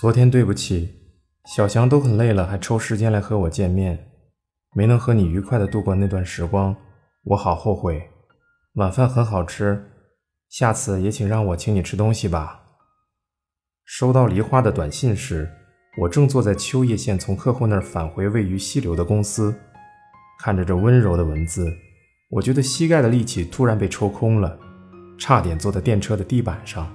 昨天对不起，小翔都很累了，还抽时间来和我见面，没能和你愉快的度过那段时光，我好后悔。晚饭很好吃，下次也请让我请你吃东西吧。收到梨花的短信时，我正坐在秋叶县从客户那儿返回位于西流的公司，看着这温柔的文字，我觉得膝盖的力气突然被抽空了，差点坐在电车的地板上。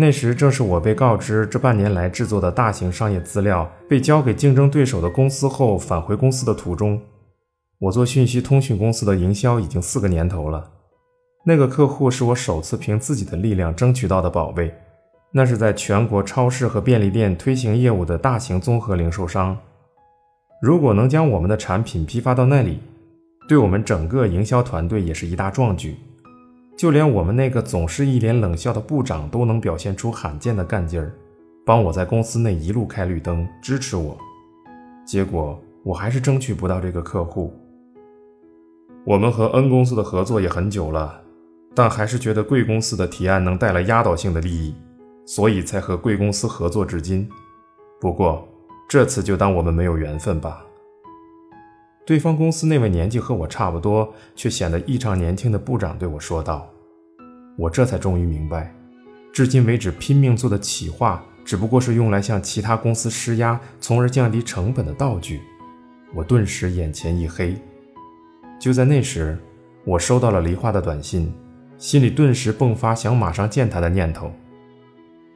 那时正是我被告知这半年来制作的大型商业资料被交给竞争对手的公司后返回公司的途中。我做讯息通讯公司的营销已经四个年头了，那个客户是我首次凭自己的力量争取到的宝贝，那是在全国超市和便利店推行业务的大型综合零售商。如果能将我们的产品批发到那里，对我们整个营销团队也是一大壮举。就连我们那个总是一脸冷笑的部长都能表现出罕见的干劲儿，帮我在公司内一路开绿灯，支持我。结果我还是争取不到这个客户。我们和 N 公司的合作也很久了，但还是觉得贵公司的提案能带来压倒性的利益，所以才和贵公司合作至今。不过这次就当我们没有缘分吧。对方公司那位年纪和我差不多，却显得异常年轻的部长对我说道：“我这才终于明白，至今为止拼命做的企划，只不过是用来向其他公司施压，从而降低成本的道具。”我顿时眼前一黑。就在那时，我收到了梨花的短信，心里顿时迸发想马上见他的念头。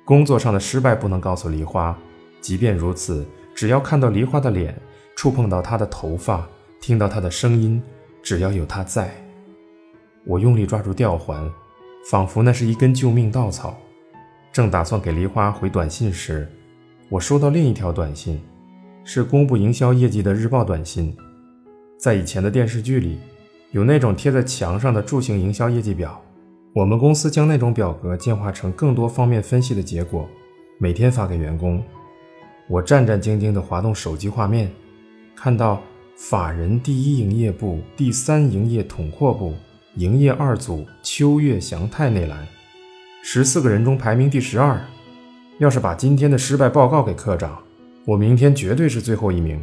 工作上的失败不能告诉梨花，即便如此，只要看到梨花的脸，触碰到她的头发。听到他的声音，只要有他在，我用力抓住吊环，仿佛那是一根救命稻草。正打算给梨花回短信时，我收到另一条短信，是公布营销业绩的日报短信。在以前的电视剧里，有那种贴在墙上的柱形营销业绩表，我们公司将那种表格简化成更多方面分析的结果，每天发给员工。我战战兢兢地滑动手机画面，看到。法人第一营业部、第三营业统括部、营业二组秋月祥太内栏，十四个人中排名第十二。要是把今天的失败报告给科长，我明天绝对是最后一名。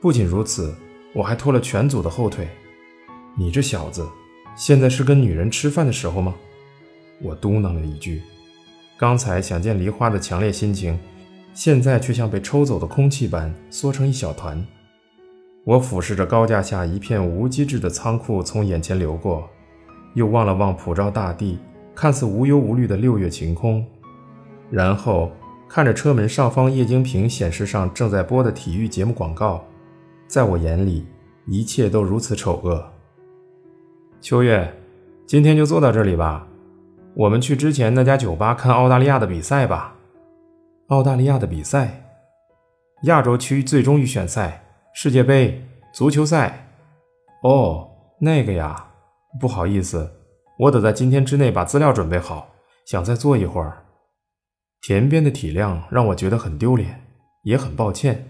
不仅如此，我还拖了全组的后腿。你这小子，现在是跟女人吃饭的时候吗？我嘟囔了一句。刚才想见梨花的强烈心情，现在却像被抽走的空气般缩成一小团。我俯视着高架下一片无机质的仓库从眼前流过，又望了望普照大地、看似无忧无虑的六月晴空，然后看着车门上方液晶屏显示上正在播的体育节目广告，在我眼里，一切都如此丑恶。秋月，今天就坐到这里吧，我们去之前那家酒吧看澳大利亚的比赛吧。澳大利亚的比赛，亚洲区最终预选赛。世界杯足球赛，哦，那个呀，不好意思，我得在今天之内把资料准备好，想再坐一会儿。田边的体谅让我觉得很丢脸，也很抱歉。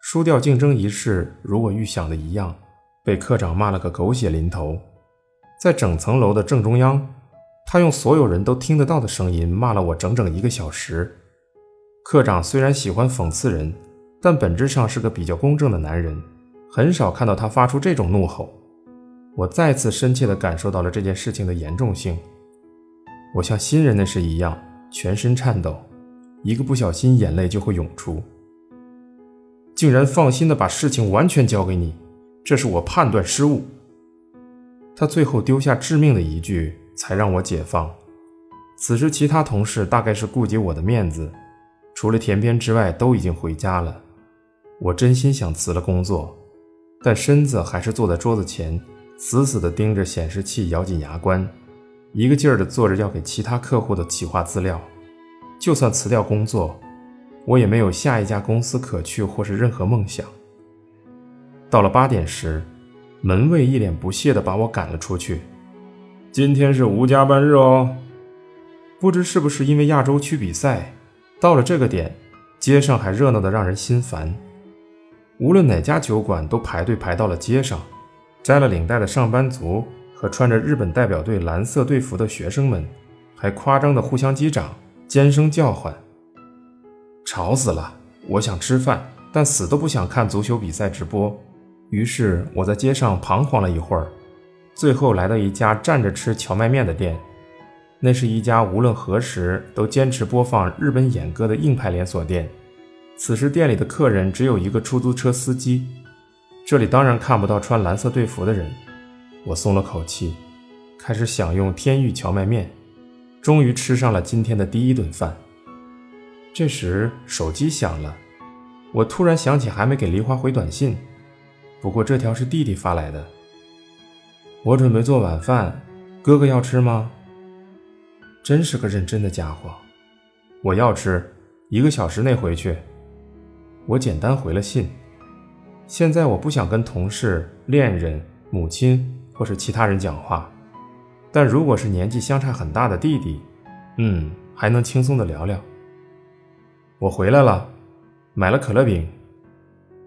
输掉竞争一事，如我预想的一样，被科长骂了个狗血淋头。在整层楼的正中央，他用所有人都听得到的声音骂了我整整一个小时。科长虽然喜欢讽刺人。但本质上是个比较公正的男人，很少看到他发出这种怒吼。我再次深切地感受到了这件事情的严重性。我像新人那时一样，全身颤抖，一个不小心眼泪就会涌出。竟然放心地把事情完全交给你，这是我判断失误。他最后丢下致命的一句，才让我解放。此时，其他同事大概是顾及我的面子，除了田边之外，都已经回家了。我真心想辞了工作，但身子还是坐在桌子前，死死地盯着显示器，咬紧牙关，一个劲儿地做着要给其他客户的企划资料。就算辞掉工作，我也没有下一家公司可去或是任何梦想。到了八点时，门卫一脸不屑地把我赶了出去。今天是无加班日哦。不知是不是因为亚洲区比赛，到了这个点，街上还热闹得让人心烦。无论哪家酒馆都排队排到了街上，摘了领带的上班族和穿着日本代表队蓝色队服的学生们，还夸张的互相击掌、尖声叫唤。吵死了！我想吃饭，但死都不想看足球比赛直播。于是我在街上彷徨了一会儿，最后来到一家站着吃荞麦面的店。那是一家无论何时都坚持播放日本演歌的硬派连锁店。此时店里的客人只有一个出租车司机。这里当然看不到穿蓝色队服的人。我松了口气，开始享用天域荞麦面，终于吃上了今天的第一顿饭。这时手机响了，我突然想起还没给梨花回短信，不过这条是弟弟发来的。我准备做晚饭，哥哥要吃吗？真是个认真的家伙。我要吃，一个小时内回去。我简单回了信。现在我不想跟同事、恋人、母亲或是其他人讲话，但如果是年纪相差很大的弟弟，嗯，还能轻松的聊聊。我回来了，买了可乐饼。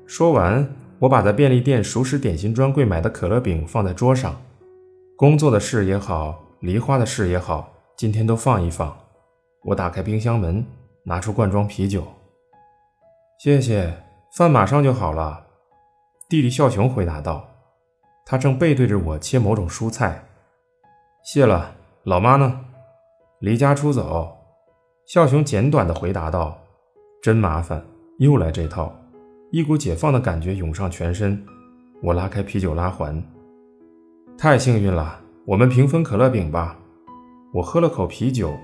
说完，我把在便利店熟食点心专柜买的可乐饼放在桌上。工作的事也好，梨花的事也好，今天都放一放。我打开冰箱门，拿出罐装啤酒。谢谢，饭马上就好了。弟弟孝雄回答道，他正背对着我切某种蔬菜。谢了，老妈呢？离家出走。孝雄简短的回答道。真麻烦，又来这套，一股解放的感觉涌上全身。我拉开啤酒拉环，太幸运了，我们平分可乐饼吧。我喝了口啤酒，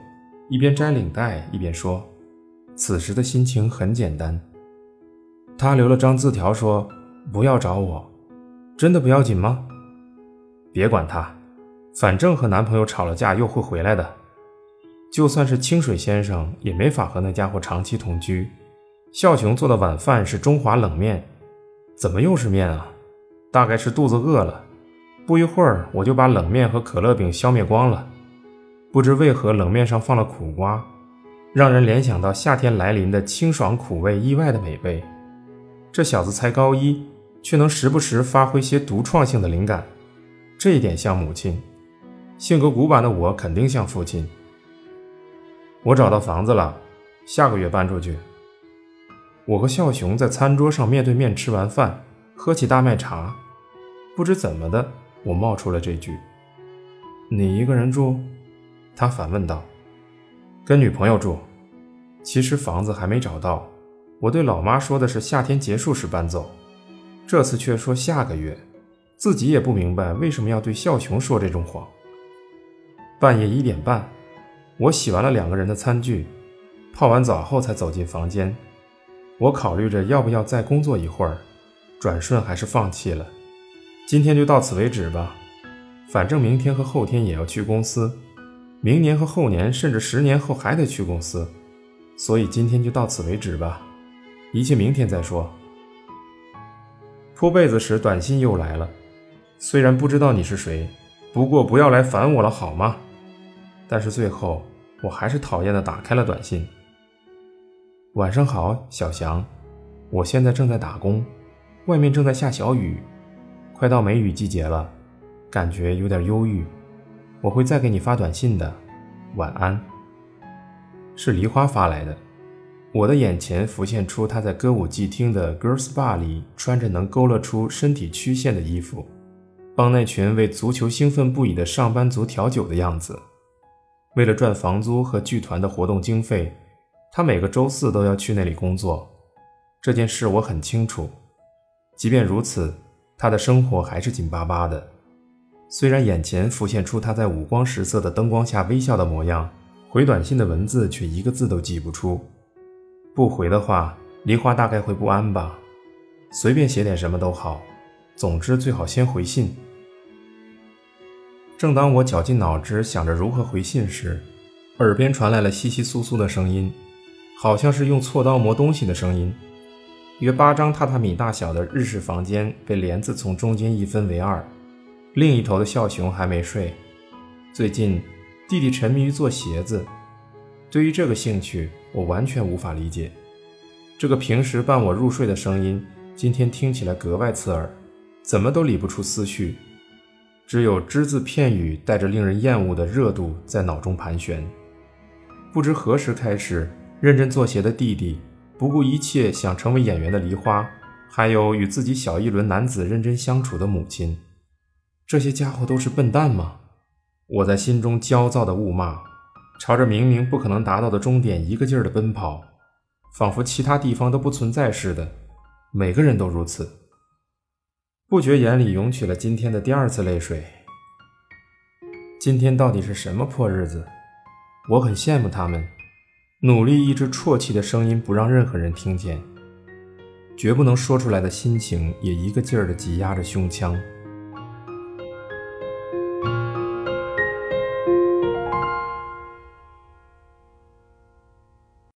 一边摘领带一边说：“此时的心情很简单。”他留了张字条说：“不要找我，真的不要紧吗？”别管他，反正和男朋友吵了架又会回来的。就算是清水先生也没法和那家伙长期同居。孝雄做的晚饭是中华冷面，怎么又是面啊？大概是肚子饿了。不一会儿，我就把冷面和可乐饼消灭光了。不知为何，冷面上放了苦瓜，让人联想到夏天来临的清爽苦味，意外的美味。这小子才高一，却能时不时发挥些独创性的灵感，这一点像母亲。性格古板的我，肯定像父亲。我找到房子了，下个月搬出去。我和孝雄在餐桌上面对面吃完饭，喝起大麦茶。不知怎么的，我冒出了这句：“你一个人住？”他反问道：“跟女朋友住。”其实房子还没找到。我对老妈说的是夏天结束时搬走，这次却说下个月，自己也不明白为什么要对孝雄说这种谎。半夜一点半。我洗完了两个人的餐具，泡完澡后才走进房间。我考虑着要不要再工作一会儿，转瞬还是放弃了。今天就到此为止吧，反正明天和后天也要去公司，明年和后年甚至十年后还得去公司，所以今天就到此为止吧，一切明天再说。铺被子时，短信又来了，虽然不知道你是谁，不过不要来烦我了，好吗？但是最后，我还是讨厌的打开了短信。晚上好，小翔，我现在正在打工，外面正在下小雨，快到梅雨季节了，感觉有点忧郁。我会再给你发短信的，晚安。是梨花发来的，我的眼前浮现出她在歌舞伎厅的 girls bar 里穿着能勾勒出身体曲线的衣服，帮那群为足球兴奋不已的上班族调酒的样子。为了赚房租和剧团的活动经费，他每个周四都要去那里工作。这件事我很清楚。即便如此，他的生活还是紧巴巴的。虽然眼前浮现出他在五光十色的灯光下微笑的模样，回短信的文字却一个字都记不出。不回的话，梨花大概会不安吧。随便写点什么都好，总之最好先回信。正当我绞尽脑汁想着如何回信时，耳边传来了窸窸窣窣的声音，好像是用锉刀磨东西的声音。约八张榻榻米大小的日式房间被帘子从中间一分为二，另一头的孝雄还没睡。最近，弟弟沉迷于做鞋子，对于这个兴趣，我完全无法理解。这个平时伴我入睡的声音，今天听起来格外刺耳，怎么都理不出思绪。只有只字片语带着令人厌恶的热度在脑中盘旋。不知何时开始，认真做鞋的弟弟不顾一切想成为演员的梨花，还有与自己小一轮男子认真相处的母亲，这些家伙都是笨蛋吗？我在心中焦躁地误骂，朝着明明不可能达到的终点一个劲儿地奔跑，仿佛其他地方都不存在似的。每个人都如此，不觉眼里涌起了今天的第二次泪水。今天到底是什么破日子？我很羡慕他们，努力抑制啜泣的声音，不让任何人听见。绝不能说出来的心情也一个劲儿地挤压着胸腔。